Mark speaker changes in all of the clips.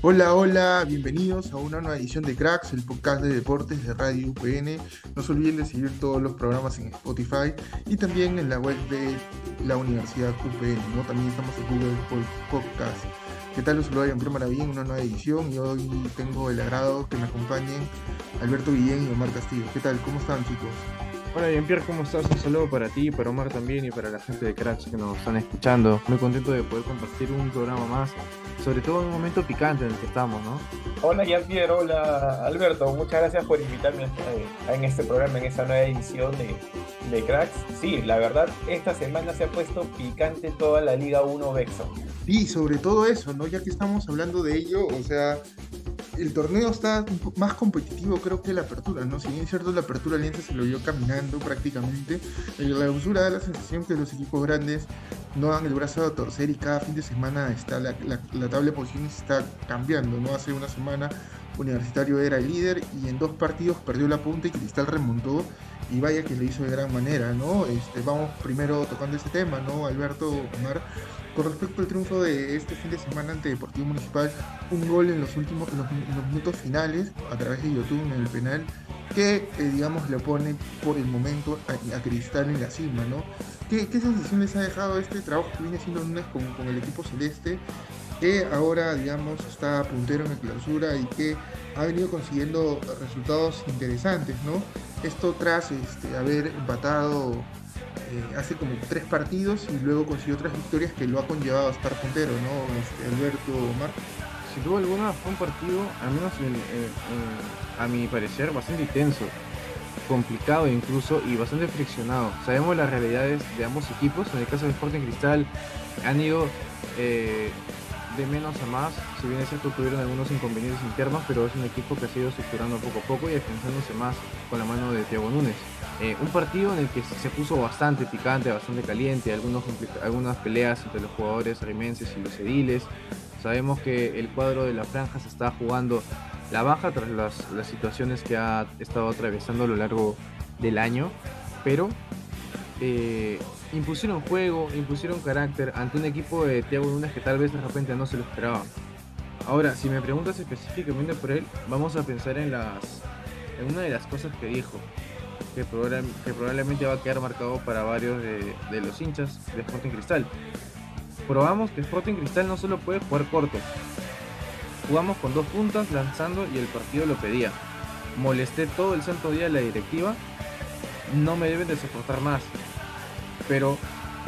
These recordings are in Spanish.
Speaker 1: Hola, hola, bienvenidos a una nueva edición de Cracks, el podcast de deportes de Radio UPN. No se olviden de seguir todos los programas en Spotify y también en la web de la Universidad UPN, ¿no? También estamos en Google Podcast. ¿Qué tal? Los saludo a Jean Maravilla en una nueva edición y hoy tengo el agrado que me acompañen Alberto Guillén y Omar Castillo. ¿Qué tal? ¿Cómo están chicos?
Speaker 2: Hola Jean-Pierre, ¿cómo estás? Un saludo para ti, para Omar también y para la gente de Cracks que nos están escuchando. Muy contento de poder compartir un programa más, sobre todo en un momento picante en el que estamos, ¿no?
Speaker 3: Hola Jean-Pierre, hola Alberto, muchas gracias por invitarme en este programa, en esta nueva edición de, de Cracks. Sí, la verdad, esta semana se ha puesto picante toda la Liga 1 Bexon.
Speaker 1: Y sobre todo eso, ¿no? Ya que estamos hablando de ello, o sea, el torneo está más competitivo creo que la apertura, ¿no? Si bien es cierto la apertura Alianza se lo vio caminando prácticamente, en la usura da la sensación que los equipos grandes no dan el brazo a torcer y cada fin de semana está la, la, tabla de posiciones está cambiando, ¿no? Hace una semana Universitario era el líder y en dos partidos perdió la punta y Cristal remontó y vaya que lo hizo de gran manera, ¿no? Este, vamos primero tocando ese tema, ¿no? Alberto Omar, con respecto al triunfo de este fin de semana ante Deportivo Municipal, un gol en los últimos en los, minutos finales a través de YouTube en el penal que, eh, digamos, le pone por el momento a, Cristal en la cima, ¿no? ¿Qué, ¿Qué, sensación les ha dejado este trabajo que viene haciendo Nunes con, con el equipo celeste que ahora, digamos, está puntero en la clausura y que ha venido consiguiendo resultados interesantes, ¿no? Esto tras este, haber empatado eh, hace como tres partidos y luego consiguió otras victorias que lo ha conllevado a estar puntero, ¿no? Este, Alberto Omar.
Speaker 2: Sin duda alguna fue un partido, al menos a mi parecer, bastante intenso, complicado incluso y bastante friccionado. Sabemos las realidades de ambos equipos, en el caso de Sporting Cristal han ido eh, de menos a más, si bien es cierto tuvieron algunos inconvenientes internos, pero es un equipo que ha sido estructurando poco a poco y afianzándose más con la mano de Thiago Núñez. Eh, un partido en el que se puso bastante picante, bastante caliente, algunos, algunas peleas entre los jugadores rimenses y los ediles. Sabemos que el cuadro de la franja se está jugando la baja tras las, las situaciones que ha estado atravesando a lo largo del año, pero eh, impusieron juego, impusieron carácter ante un equipo de Thiago Nunes que tal vez de repente no se lo esperaba. Ahora, si me preguntas específicamente por él, vamos a pensar en las en una de las cosas que dijo, que, probablemente va a quedar marcado para varios de, de, los hinchas de Sporting Cristal. Probamos que Sporting Cristal no solo puede jugar corto, jugamos con dos puntas lanzando y el partido lo pedía. Molesté todo el santo día a la directiva, no me deben de soportar más, pero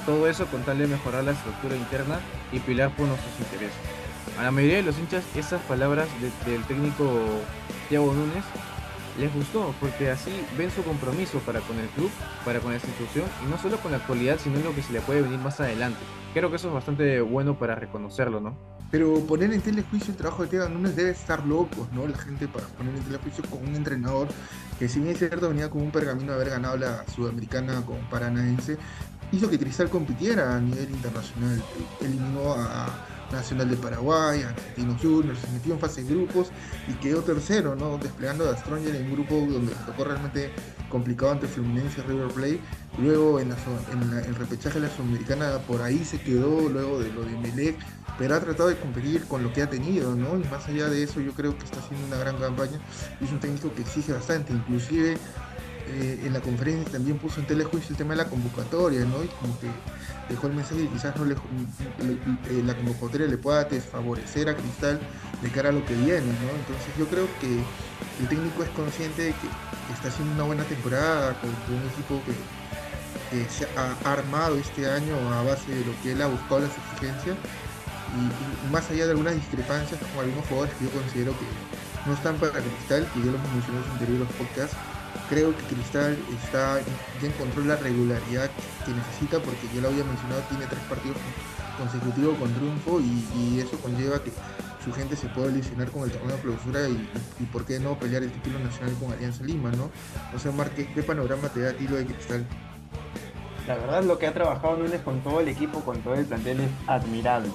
Speaker 2: todo eso con tal de mejorar la estructura interna y pilar por nuestros intereses. A la mayoría de los hinchas esas palabras del técnico Thiago Núñez les gustó porque así ven su compromiso para con el club, para con la institución y no solo con la actualidad sino en lo que se le puede venir más adelante. Creo que eso es bastante bueno para reconocerlo, ¿no?
Speaker 1: Pero poner en telejuicio el trabajo de Thiago Núñez debe estar locos, ¿no? La gente para poner en telejuicio con un entrenador que si bien es cierto venía con un pergamino de haber ganado la Sudamericana con Paranaense, hizo que Cristal compitiera a nivel internacional. Eliminó a Nacional de Paraguay, a Argentinos Juniors, se metió en fase de grupos y quedó tercero, ¿no? Desplegando a Stronger en un grupo donde tocó realmente complicado ante Fluminense River Plate. Luego en, el repechaje de la Sudamericana por ahí se quedó, luego de lo de Melec, pero ha tratado de competir con lo que ha tenido, ¿no? Y más allá de eso yo creo que está haciendo una gran campaña. Es un técnico que exige bastante, inclusive eh, en la conferencia también puso en telejuicio el tema de la convocatoria, ¿no? Y como que dejó el mensaje que quizás no eh, la convocatoria le pueda desfavorecer a Cristal de cara a lo que viene, ¿no? Entonces yo creo que el técnico es consciente de que está haciendo una buena temporada con, un equipo que, se ha armado este año a base de lo que él ha buscado las exigencias y, más allá de algunas discrepancias con algunos jugadores que yo considero que no están para Cristal, que ya lo hemos mencionado en anteriores podcasts, creo que Cristal está ya encontró la regularidad que necesita porque ya lo había mencionado tiene tres partidos consecutivos con triunfo y, eso conlleva que su gente se pueda lesionar con el torneo de clausura y, por qué no pelear el título nacional con Alianza Lima, ¿no? No sé, Mar, ¿qué, panorama te da a ti lo de Cristal?
Speaker 3: La verdad lo que ha trabajado Núñez con todo el equipo, con todo el plantel es admirable.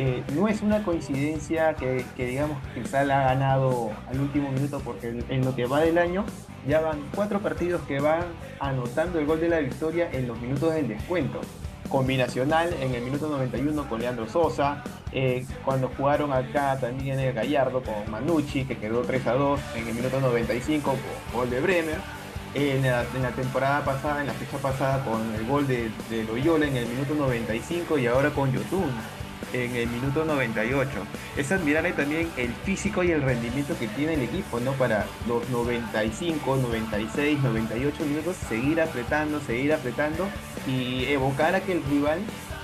Speaker 3: Eh, no es una coincidencia que, digamos que Cristal ha ganado al último minuto porque en lo que va del año ya van cuatro partidos que van anotando el gol de la victoria en los minutos del descuento. combinacional en el minuto 91 con Leandro Sosa, eh, cuando jugaron acá también en el Gallardo con Manucci, que quedó 3 a 2 en el minuto 95 con gol de Bremer, en la, temporada pasada, en la fecha pasada con el gol de, de Loyola en el minuto 95 y ahora con Yotun en el minuto 98. Es admirable también el físico y el rendimiento que tiene el equipo, ¿no? Para los 95, 96, 98 minutos seguir apretando, seguir apretando y evocar a que el rival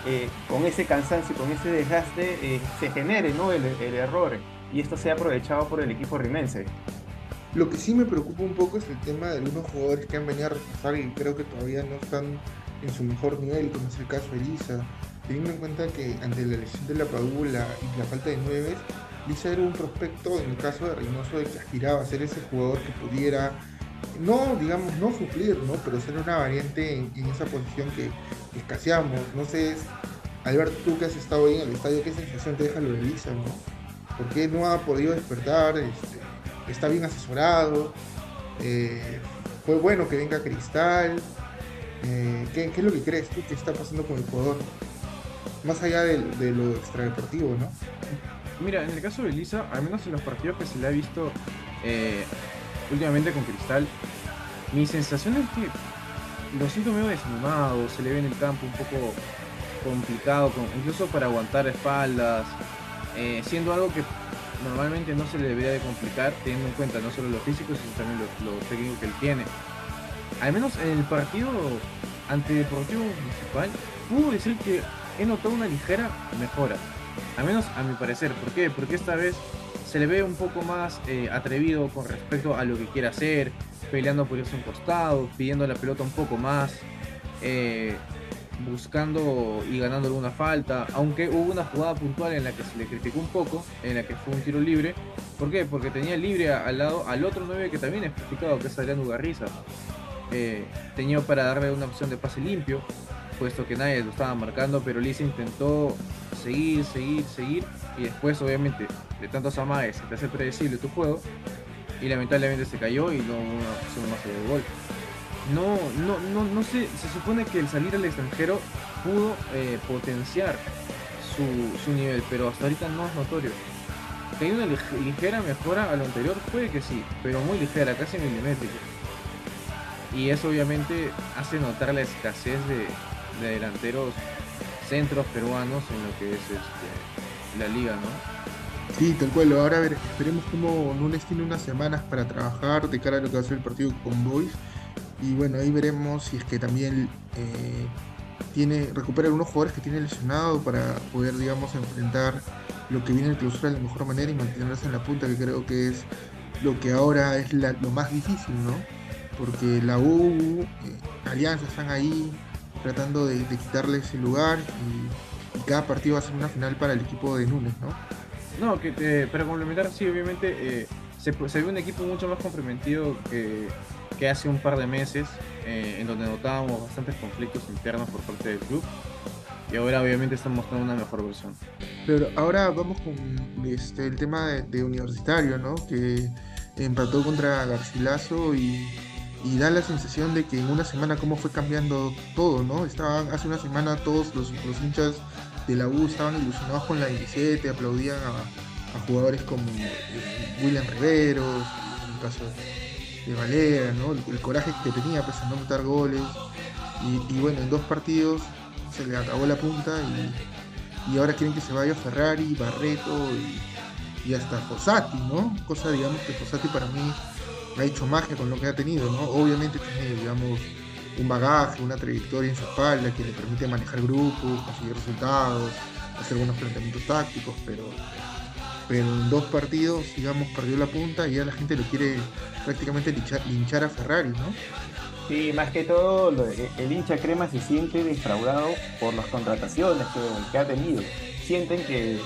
Speaker 3: eh, con ese cansancio, con ese desgaste, eh, se genere ¿no? el, error y esto sea aprovechado por el equipo rimense.
Speaker 1: Lo que sí me preocupa un poco es el tema de algunos jugadores que han venido a repasar y creo que todavía no están en su mejor nivel, como es el caso de Elisa teniendo en cuenta que ante la lesión de la Padula y la falta de nueve, Lisa era un prospecto, en el caso de Reynoso, de que aspiraba a ser ese jugador que pudiera, no, digamos, no suplir, ¿no? pero ser una variante en, esa posición que escaseamos. No sé, Alberto, tú que has estado ahí en el estadio, ¿qué sensación te deja lo de Lisa, no? ¿Por qué no ha podido despertar? Este, está bien asesorado. Eh, fue bueno que venga Cristal. Eh, ¿qué, ¿qué, es lo que crees tú que está pasando con el jugador? Más allá de, lo extradeportivo, ¿no?
Speaker 2: Mira, en el caso de Elisa, al menos en los partidos que se le ha visto eh, últimamente con Cristal, mi sensación es que lo siento medio desanimado, se le ve en el campo un poco complicado, incluso para aguantar espaldas, eh, siendo algo que normalmente no se le debería de complicar, teniendo en cuenta no solo lo físico, sino también lo, lo técnico que él tiene. Al menos en el partido ante Deportivo Municipal, pudo decir que he notado una ligera mejora. Al menos a mi parecer. ¿Por qué? Porque esta vez se le ve un poco más eh, atrevido con respecto a lo que quiere hacer, peleando por irse un costado, pidiendo la pelota un poco más, eh, buscando y ganando alguna falta, aunque hubo una jugada puntual en la que se le criticó un poco, en la que fue un tiro libre. ¿Por qué? Porque tenía libre al lado al otro 9 que también es criticado, que es Adrián Ugarriza. Eh, tenía para darle una opción de pase limpio, puesto que nadie lo estaba marcando, pero Lisa intentó seguir, seguir, seguir, y después obviamente de tantos amagues se te hace predecible tu juego, y lamentablemente se cayó y no una opción más de gol. No, no, no, no sé, se supone que el salir al extranjero pudo eh, potenciar su, su, nivel, pero hasta ahorita no es notorio. ¿Que hay una ligera mejora a lo anterior? Puede que sí, pero muy ligera, casi milimétrica. Y eso obviamente hace notar la escasez de, de delanteros centros peruanos en lo que es este, la liga, ¿no?
Speaker 1: Sí, tal cual. Ahora a ver, esperemos cómo Nunes tiene unas semanas para trabajar de cara a lo que va a ser el partido con Boys. Y bueno, ahí veremos si es que también eh, tiene recupera algunos jugadores que tiene lesionado para poder, digamos, enfrentar lo que viene el clausura de la mejor manera y mantenerse en la punta, que creo que es lo que ahora es lo más difícil, ¿no? Porque la U, eh, Alianza están ahí, tratando de, quitarle ese lugar y, cada partido va a ser una final para el equipo de Nunes, ¿no?
Speaker 2: No, que eh, para complementar, sí, obviamente eh, se, se, ve un equipo mucho más comprometido que, que hace un par de meses, eh, en donde notábamos bastantes conflictos internos por parte del club. Y ahora obviamente están mostrando una mejor versión.
Speaker 1: Pero ahora vamos con este, el tema de, de Universitario, ¿no? Que empató contra Garcilaso y y da la sensación de que en una semana cómo fue cambiando todo, ¿no? Estaban hace una semana todos los, hinchas de la U estaban ilusionados con la 17, aplaudían a, jugadores como eh, William Riveros, en el caso de Valera, ¿no? El, coraje que tenía pues no meter goles y, bueno, en dos partidos se le acabó la punta y, ahora quieren que se vaya Ferrari, Barreto y, y hasta Fossati, ¿no? Cosa digamos que Fossati para mí ha hecho magia con lo que ha tenido, ¿no? Obviamente tiene, digamos, un bagaje, una trayectoria en su espalda que le permite manejar grupos, conseguir resultados, hacer buenos planteamientos tácticos, pero, pero en dos partidos, digamos, perdió la punta y ya la gente lo quiere prácticamente linchar, a Ferrari, ¿no?
Speaker 3: Sí, más que todo, el hincha crema se siente defraudado por las contrataciones que ha tenido. Sienten que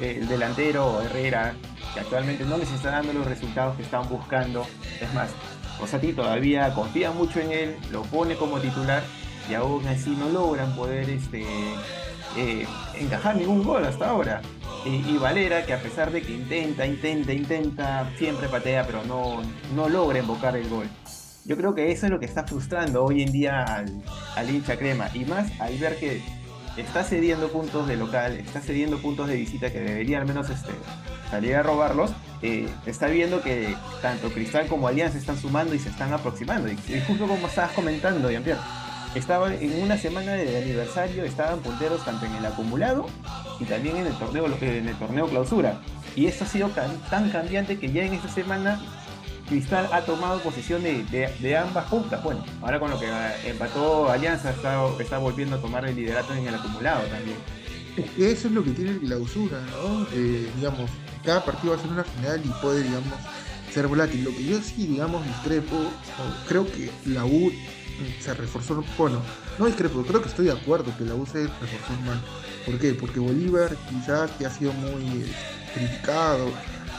Speaker 3: el delantero Herrera, que actualmente no les está dando los resultados que están buscando. Es más, Osati todavía confía mucho en él, lo pone como titular y aún así no logran poder este, eh, encajar ningún gol hasta ahora. Y, Valera, que a pesar de que intenta, intenta, intenta, siempre patea, pero no, no logra invocar el gol. Yo creo que eso es lo que está frustrando hoy en día al, al hincha crema. Y más al ver que está cediendo puntos de local, está cediendo puntos de visita que debería al menos este, salir a robarlos, eh, está viendo que tanto Cristal como Alianza están sumando y se están aproximando. Y, justo como estabas comentando, Jean-Pierre, estaba en una semana de aniversario, estaban punteros tanto en el acumulado y también en el torneo, en el torneo clausura. Y esto ha sido tan cambiante que ya en esta semana Cristal ha tomado posesión de, ambas puntas. Bueno, ahora con lo que empató Alianza está, volviendo a tomar el liderato en el acumulado también.
Speaker 1: Eso es lo que tiene el clausura, ¿no? Eh, digamos, cada partido va a ser una final y puede, digamos, ser volátil. Lo que yo sí, digamos, discrepo, creo que la U se reforzó, bueno, no discrepo, creo que estoy de acuerdo que la U se reforzó mal. ¿Por qué? Porque Bolívar quizás que ha sido muy eh, criticado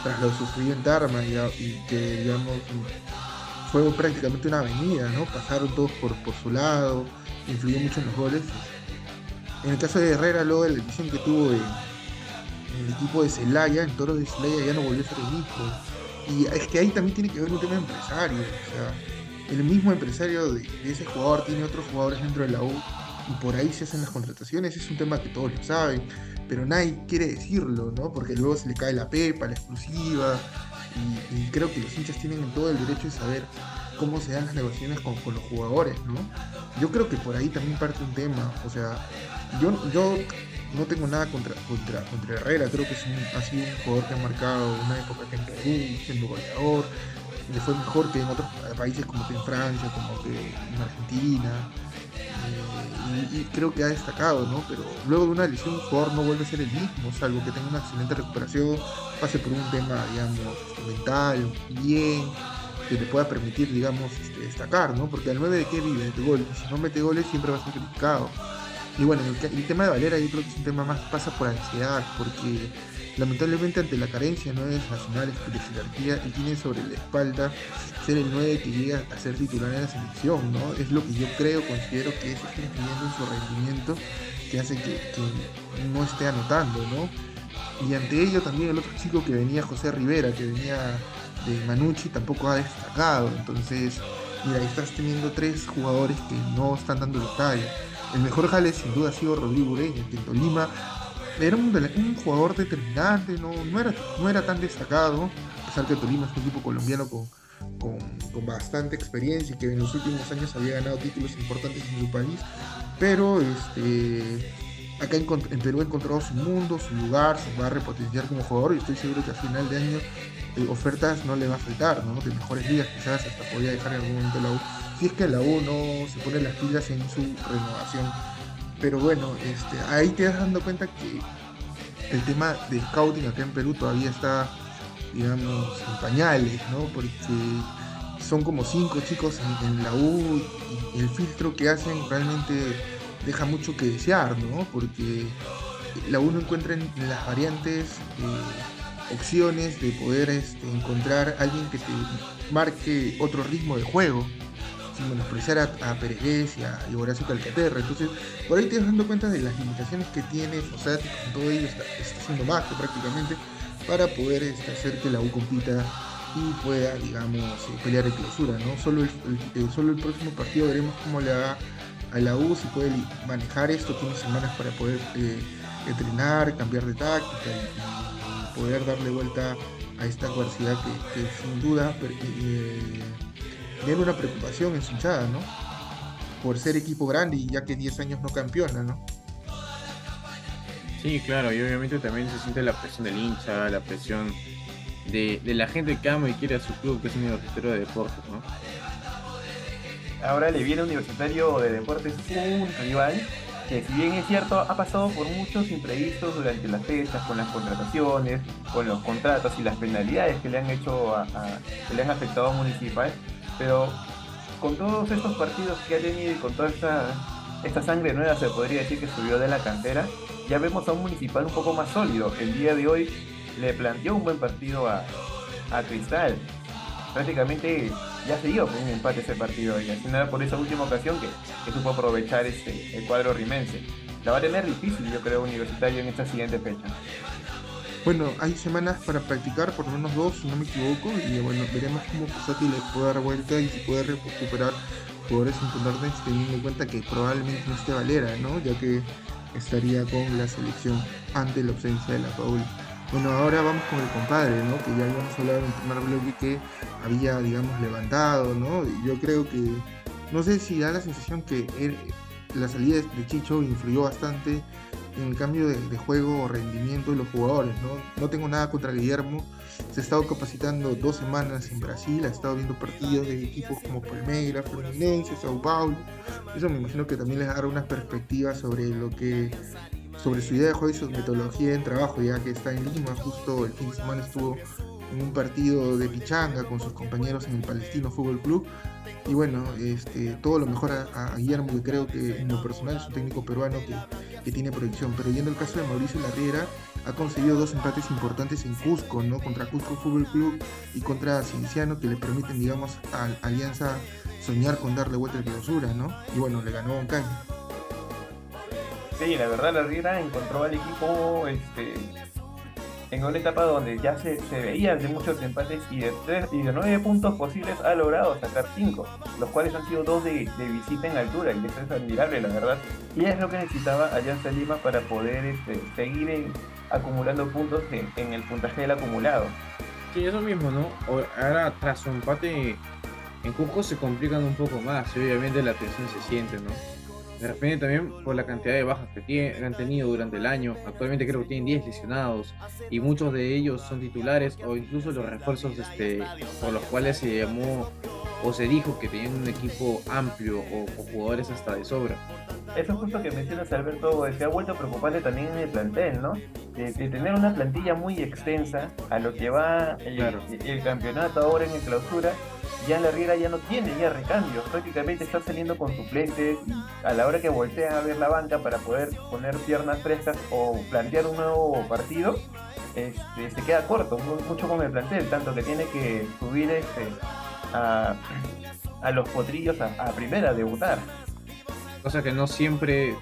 Speaker 1: tras lo sucedido en Tarma y, que, digamos, fue prácticamente una avenida, ¿no? Pasaron todos por, por su lado, influyó mucho en los goles. En el caso de Herrera, luego de la edición que tuvo en, el equipo de Celaya, en Toros de Celaya ya no volvió a ser el mismo. Y es que ahí también tiene que ver un tema empresario. O sea, el mismo empresario de, ese jugador tiene otros jugadores dentro de la U y por ahí se hacen las contrataciones. Es un tema que todos lo saben pero nadie quiere decirlo, ¿no? Porque luego se le cae la pepa, la exclusiva, y, creo que los hinchas tienen todo el derecho de saber cómo se dan las negociaciones con, los jugadores, ¿no? Yo creo que por ahí también parte un tema, o sea, yo, yo no tengo nada contra, contra, contra Herrera, creo que es ha sido un jugador que ha marcado una época que en Perú, siendo goleador, le fue mejor que en otros países como que en Francia, como que en Argentina, y, creo que ha destacado, ¿no? Pero luego de una lesión, un jugador no vuelve a ser el mismo, salvo que tenga una excelente recuperación, pase por un tema, digamos, mental, bien, que le pueda permitir, digamos, este, destacar, ¿no? Porque al 9 de qué vive, de gol, si no mete goles siempre va a ser criticado. Y bueno, el, el tema de Valera yo creo que es un tema más, pasa por ansiedad, porque Lamentablemente ante la carencia ¿no? de nacionales de jerarquía, él tiene sobre la espalda ser el 9 que llega a ser titular en la selección, ¿no? Es lo que yo creo, considero que está influyendo en su rendimiento, que hace que, no esté anotando, ¿no? Y ante ello también el otro chico que venía, José Rivera, que venía de Manucci, tampoco ha destacado. Entonces, mira, ahí estás teniendo tres jugadores que no están dando el talla. El mejor jale sin duda ha sido Rodrigo Ureña, que en Tolima era un, jugador determinante, no, no, era, no era tan destacado, a pesar que Tolima es un equipo colombiano con, con, bastante experiencia y que en los últimos años había ganado títulos importantes en su país, pero este, acá en, Perú ha encontrado su mundo, su lugar, se va a repotenciar como jugador y estoy seguro que a final de año eh, ofertas no le va a faltar, ¿no? de mejores días quizás hasta podría dejar en algún momento la U, si es que la U no se pone las pilas en su renovación pero bueno, este, ahí te das dando cuenta que el tema de scouting acá en Perú todavía está, digamos, en pañales, ¿no? Porque son como cinco chicos en, la U y el filtro que hacen realmente deja mucho que desear, ¿no? Porque la U no encuentra en, las variantes eh, opciones de poder este, encontrar alguien que te marque otro ritmo de juego menospreciar a, a Pérez y a, Horacio Calcaterra. Entonces, por ahí te vas dando cuenta de las limitaciones que tiene Fosati, con todo ello está, haciendo más prácticamente para poder este, hacer que la U compita y pueda, digamos, eh, pelear en clausura, ¿no? Solo el, solo el próximo partido veremos cómo le va a la U, si puede manejar esto, tiene semanas para poder eh, entrenar, cambiar de táctica y, poder darle vuelta a esta adversidad que, sin duda eh, tiene una preocupación en su hinchada, ¿no? Por ser equipo grande y ya que 10 años no campeona, ¿no?
Speaker 2: Sí, claro, y obviamente también se siente la presión del hincha, la presión de, la gente que ama y quiere a su club, que es Universitario de Deportes, ¿no?
Speaker 3: Ahora le viene Universitario de Deportes un rival que si bien es cierto, ha pasado por muchos imprevistos durante las fechas, con las contrataciones, con los contratos y las penalidades que le han hecho a, que le han afectado a Municipal, pero con todos estos partidos que ha tenido y con toda esta, esta sangre nueva, se podría decir que subió de la cantera, ya vemos a un municipal un poco más sólido. El día de hoy le planteó un buen partido a, Cristal. Prácticamente ya se dio un empate ese partido y al final por esa última ocasión que, que supo aprovechar este, el cuadro rimense. La va a tener difícil, yo creo, universitario en esta siguiente fecha.
Speaker 1: Bueno, hay semanas para practicar, por lo menos dos, si no me equivoco, y bueno, veremos cómo Fusati le puede dar vuelta y si puede recuperar jugadores importantes teniendo en cuenta que probablemente no esté Valera, ¿no? Ya que estaría con la selección ante la ausencia de la Paula. Bueno, ahora vamos con el compadre, ¿no? Que ya habíamos hablado en el primer bloque que había, digamos, levantado, ¿no? Yo creo que, no sé si da la sensación que la salida de Chicho influyó bastante en cambio de, juego o rendimiento de los jugadores, ¿no? No tengo nada contra Guillermo, se ha estado capacitando dos semanas en Brasil, ha estado viendo partidos de equipos como Palmeiras, Fluminense, Sao Paulo, eso me imagino que también les dará una perspectiva sobre lo que sobre su idea de juego y su metodología en trabajo, ya que está en Lima, justo el fin de semana estuvo en un partido de pichanga con sus compañeros en el Palestino Fútbol Club. Y bueno, este, todo lo mejor a, Guillermo, que creo que en lo personal es un técnico peruano que, que tiene proyección. Pero yendo al caso de Mauricio Larriera, ha conseguido dos empates importantes en Cusco, ¿no? Contra Cusco Fútbol Club y contra Cienciano, que le permiten, digamos, a Alianza soñar con darle vuelta a clausura, ¿no? Y bueno, le ganó a Oncaña.
Speaker 3: Sí, la verdad la Riera encontró al equipo este, en una etapa donde ya se, veían de muchos empates y de, tres, y de nueve puntos posibles ha logrado sacar cinco, los cuales han sido dos de, visita en altura y eso es admirable la verdad. Y es lo que necesitaba Alianza Lima para poder este, seguir acumulando puntos en, el puntaje del acumulado.
Speaker 2: Sí, eso mismo, ¿no? Ahora tras su empate en Cusco se complican un poco más y obviamente la tensión se siente, ¿no? De repente también por la cantidad de bajas que, han tenido durante el año. Actualmente creo que tienen 10 lesionados y muchos de ellos son titulares o incluso los refuerzos este, por los cuales se llamó o se dijo que tenían un equipo amplio o, jugadores hasta de sobra.
Speaker 3: Eso justo que mencionas Alberto, se ha vuelto preocupante también en el plantel, ¿no? De, tener una plantilla muy extensa a lo que va el campeonato ahora en el clausura ya la Riera ya no tiene ya recambios, prácticamente está saliendo con suplentes y a la hora que voltea a ver la banca para poder poner piernas frescas o plantear un nuevo partido, este, se queda corto, mucho con el plantel, tanto que tiene que subir este, a, los potrillos a, primera, a debutar.
Speaker 2: Cosa que no siempre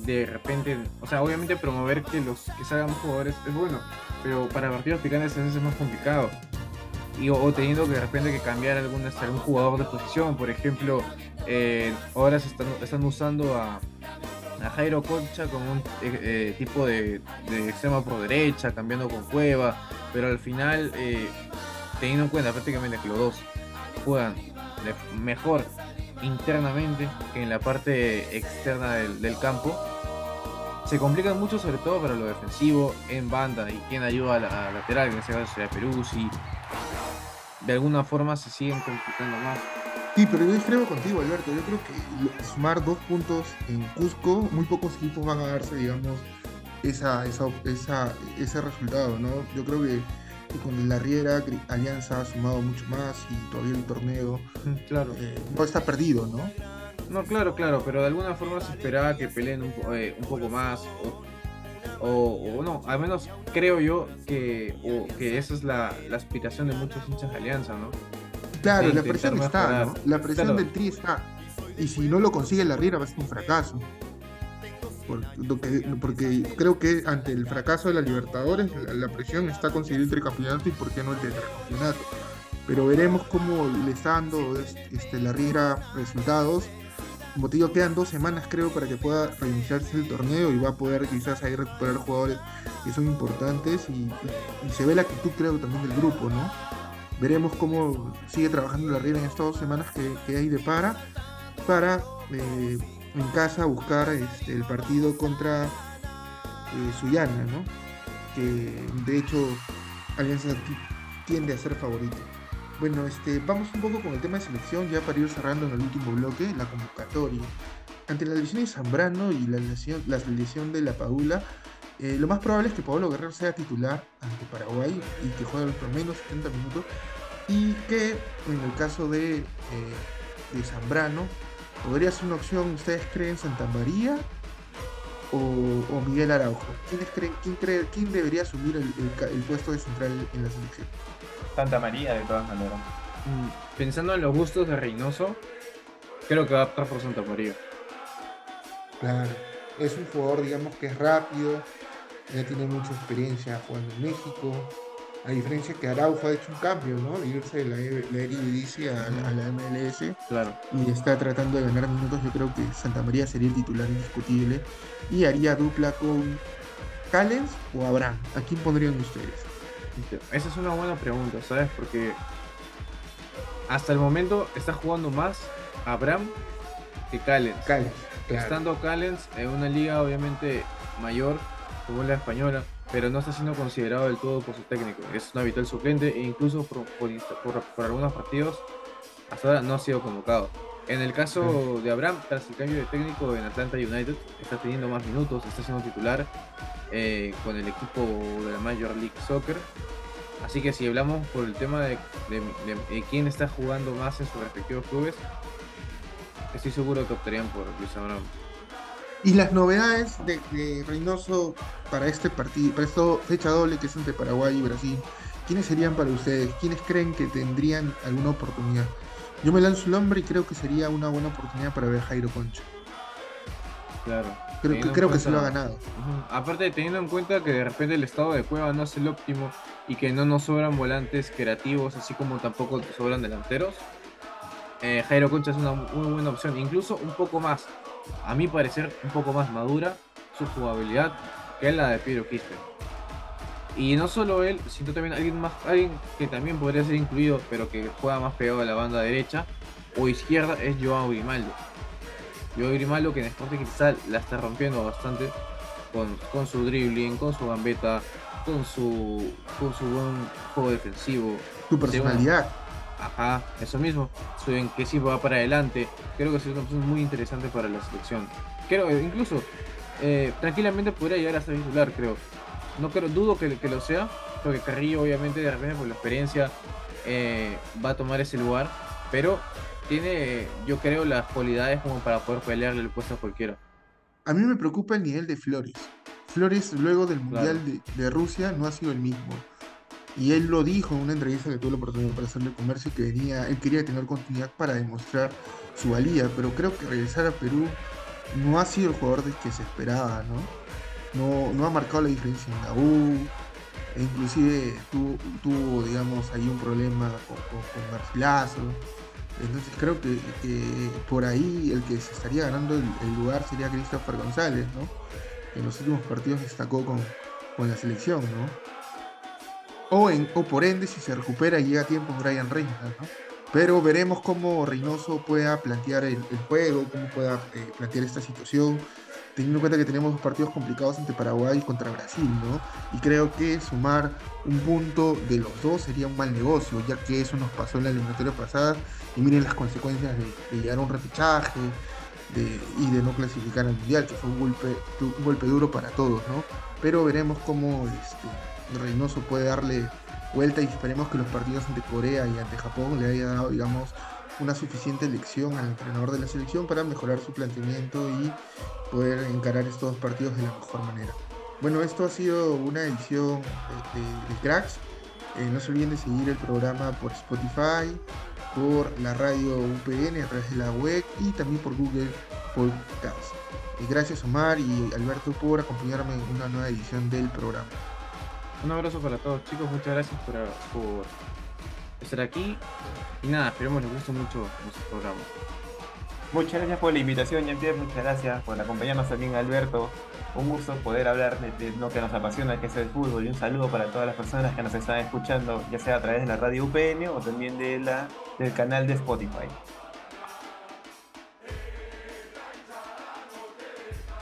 Speaker 2: de repente, o sea, obviamente promover que los que salgan jugadores es bueno, pero para partidos picantes es más complicado y, o, teniendo que de repente que cambiar algún, algún jugador de posición. Por ejemplo, eh, ahora se están, usando a, a, Jairo Concha como un eh, eh, tipo de, de, extremo por derecha, cambiando con Cueva, pero al final, teniendo en cuenta prácticamente que los dos juegan mejor internamente que en la parte externa del, del campo, se complican mucho, sobre todo para lo defensivo, en banda y quien ayuda a la, lateral, que en este caso sería Peruzzi, de alguna forma se siguen complicando más.
Speaker 1: Sí, pero yo discrepo contigo, Alberto. Yo creo que sumar dos puntos en Cusco, muy pocos equipos van a darse, digamos, esa, esa, esa, ese resultado, ¿no? Yo creo que con la Riera, Alianza ha sumado mucho más y todavía el torneo
Speaker 2: mm, claro.
Speaker 1: Eh, no está perdido, ¿no?
Speaker 2: No, claro, claro, pero de alguna forma se esperaba que peleen un, eh, un poco más. O o, no, al menos creo yo que, que esa es la, la, aspiración de muchos hinchas de Alianza, ¿no?
Speaker 1: Claro, la presión está, ¿no? La presión del Tri está. Y si no lo consigue la Riera va a ser un fracaso. Porque, porque, creo que ante el fracaso de la Libertadores, la, presión está conseguir el tricampeonato y por qué no el campeonato Pero veremos cómo le está dando este, la Riera resultados como te quedan dos semanas creo para que pueda reiniciarse el torneo y va a poder quizás ahí recuperar jugadores que son importantes y, se ve la actitud creo también del grupo, ¿no? Veremos cómo sigue trabajando la Riera en estas dos semanas que, hay de para para eh, en casa buscar este, el partido contra eh, Suyana, ¿no? Que de hecho Alianza tiende a ser favorito. Bueno, este, vamos un poco con el tema de selección, ya para ir cerrando en el último bloque, la convocatoria. Ante la lesión de Zambrano y la la lesión de la Padula, eh, lo más probable es que Pablo Guerrero sea titular ante Paraguay y que juegue por menos 70 minutos. Y que en el caso de, eh, de Zambrano, podría ser una opción, ¿ustedes creen Santa María o, Miguel Araujo? ¿Quiénes creen, quién, cree, quién debería asumir el puesto de central en la selección?
Speaker 3: Santa María, de todas maneras.
Speaker 2: Mm, pensando en los gustos de Reynoso, creo que va a optar por Santa María.
Speaker 1: Claro, es un jugador, digamos, que es rápido, ya tiene mucha experiencia jugando en México. A diferencia que Araujo ha hecho un cambio, ¿no? De irse de la, E- la Eredivisie a, la- a la MLS
Speaker 2: Claro.
Speaker 1: y está tratando de ganar minutos. Yo creo que Santa María sería el titular indiscutible y haría dupla con Callens o Abraham. ¿A quién pondrían ustedes?
Speaker 2: Esa es una buena pregunta, ¿sabes? Porque hasta el momento está jugando más Abraham que Callens.
Speaker 1: Callens,
Speaker 2: Estando Callens en una liga obviamente mayor, como la española, pero no está siendo considerado del todo por su técnico. Es un habitual suplente e incluso por, por, por- por algunos partidos hasta ahora no ha sido convocado. En el caso de Abraham, tras el cambio de técnico en Atlanta United, está teniendo más minutos, está siendo titular eh, con el equipo de la Major League Soccer. Así que si hablamos por el tema de, de- de- de quién está jugando más en sus respectivos clubes, estoy seguro que optarían por Luis Abraham.
Speaker 1: Y las novedades de, de Reynoso para este partido, para esta fecha doble que es entre Paraguay y Brasil, ¿quiénes serían para ustedes? ¿Quiénes creen que tendrían alguna oportunidad? Yo me lanzo el nombre y creo que sería una buena oportunidad para ver a Jairo Concha.
Speaker 2: Claro.
Speaker 1: Creo que, creo que se lo ha ganado.
Speaker 2: Ujú. Aparte, teniendo en cuenta que de repente el estado de Cueva no es el óptimo y que no nos sobran volantes creativos, así como tampoco sobran delanteros, eh, Jairo Concha es una muy buena opción. Incluso un poco más, a mi parecer, un poco más madura su jugabilidad que la de Piero Quispe. Y no solo él, sino también alguien más, alguien que también podría ser incluido, pero que juega más pegado a la banda derecha o izquierda, es Joao Grimaldo. Joao Grimaldo que en Sporting Cristal la está rompiendo bastante con, con su dribbling, con su gambeta, con su, con su buen juego defensivo.
Speaker 1: Tu personalidad.
Speaker 2: Ajá, eso mismo. En que sí va para adelante. Creo que es una opción muy interesante para la selección. Creo, eh, incluso, eh, tranquilamente podría llegar a ser titular, creo. No creo, dudo que, que lo sea, porque Carrillo obviamente de repente por la experiencia eh, va a tomar ese lugar, pero tiene, yo creo, las cualidades como para poder pelearle el puesto a cualquiera.
Speaker 1: A mí me preocupa el nivel de Flores. Flores luego del
Speaker 2: Claro.
Speaker 1: Mundial de, de Rusia no ha sido el mismo. Y él lo dijo en una entrevista que tuve la oportunidad para hacerle comercio que venía, él quería tener continuidad para demostrar su valía, pero creo que regresar a Perú no ha sido el jugador del que se esperaba, ¿no? No, no ha marcado la diferencia en la U, e inclusive tuvo, tuvo, digamos, ahí un problema con, con. Entonces creo que, por ahí el que se estaría ganando el, lugar sería Christopher González, ¿no? En los últimos partidos destacó con, con la selección, ¿no? O, en, o por ende, si se recupera y llega a tiempo Brian Reynolds, ¿no? Pero veremos cómo Reynoso pueda plantear el, el juego, cómo pueda eh, plantear esta situación, teniendo en cuenta que tenemos dos partidos complicados entre Paraguay y contra Brasil, ¿no? Y creo que sumar un punto de los dos sería un mal negocio, ya que eso nos pasó en la eliminatoria pasada y miren las consecuencias de, de llegar a un repechaje de- y de no clasificar al mundial, que fue un golpe, un golpe duro para todos, ¿no? Pero veremos cómo este, Reynoso puede darle vuelta y esperemos que los partidos ante Corea y ante Japón le haya dado, digamos, una suficiente lección al entrenador de la selección para mejorar su planteamiento y poder encarar estos dos partidos de la mejor manera. Bueno, esto ha sido una edición de, de- Cracks. Eh, no se olviden de seguir el programa por Spotify, por la radio UPN a través de la web y también por Google Podcast. Y gracias Omar y Alberto por acompañarme en una nueva edición del programa.
Speaker 2: Un abrazo para todos chicos, muchas gracias por, estar aquí. Y nada, esperemos les guste mucho nuestro programa.
Speaker 3: Muchas gracias por la invitación, Jean-Pierre. Muchas gracias por acompañarnos también, Alberto. Un gusto poder hablar de, de lo que nos apasiona, que es el fútbol. Y un saludo para todas las personas que nos están escuchando, ya sea a través de la radio UPN o también de la, del canal de Spotify.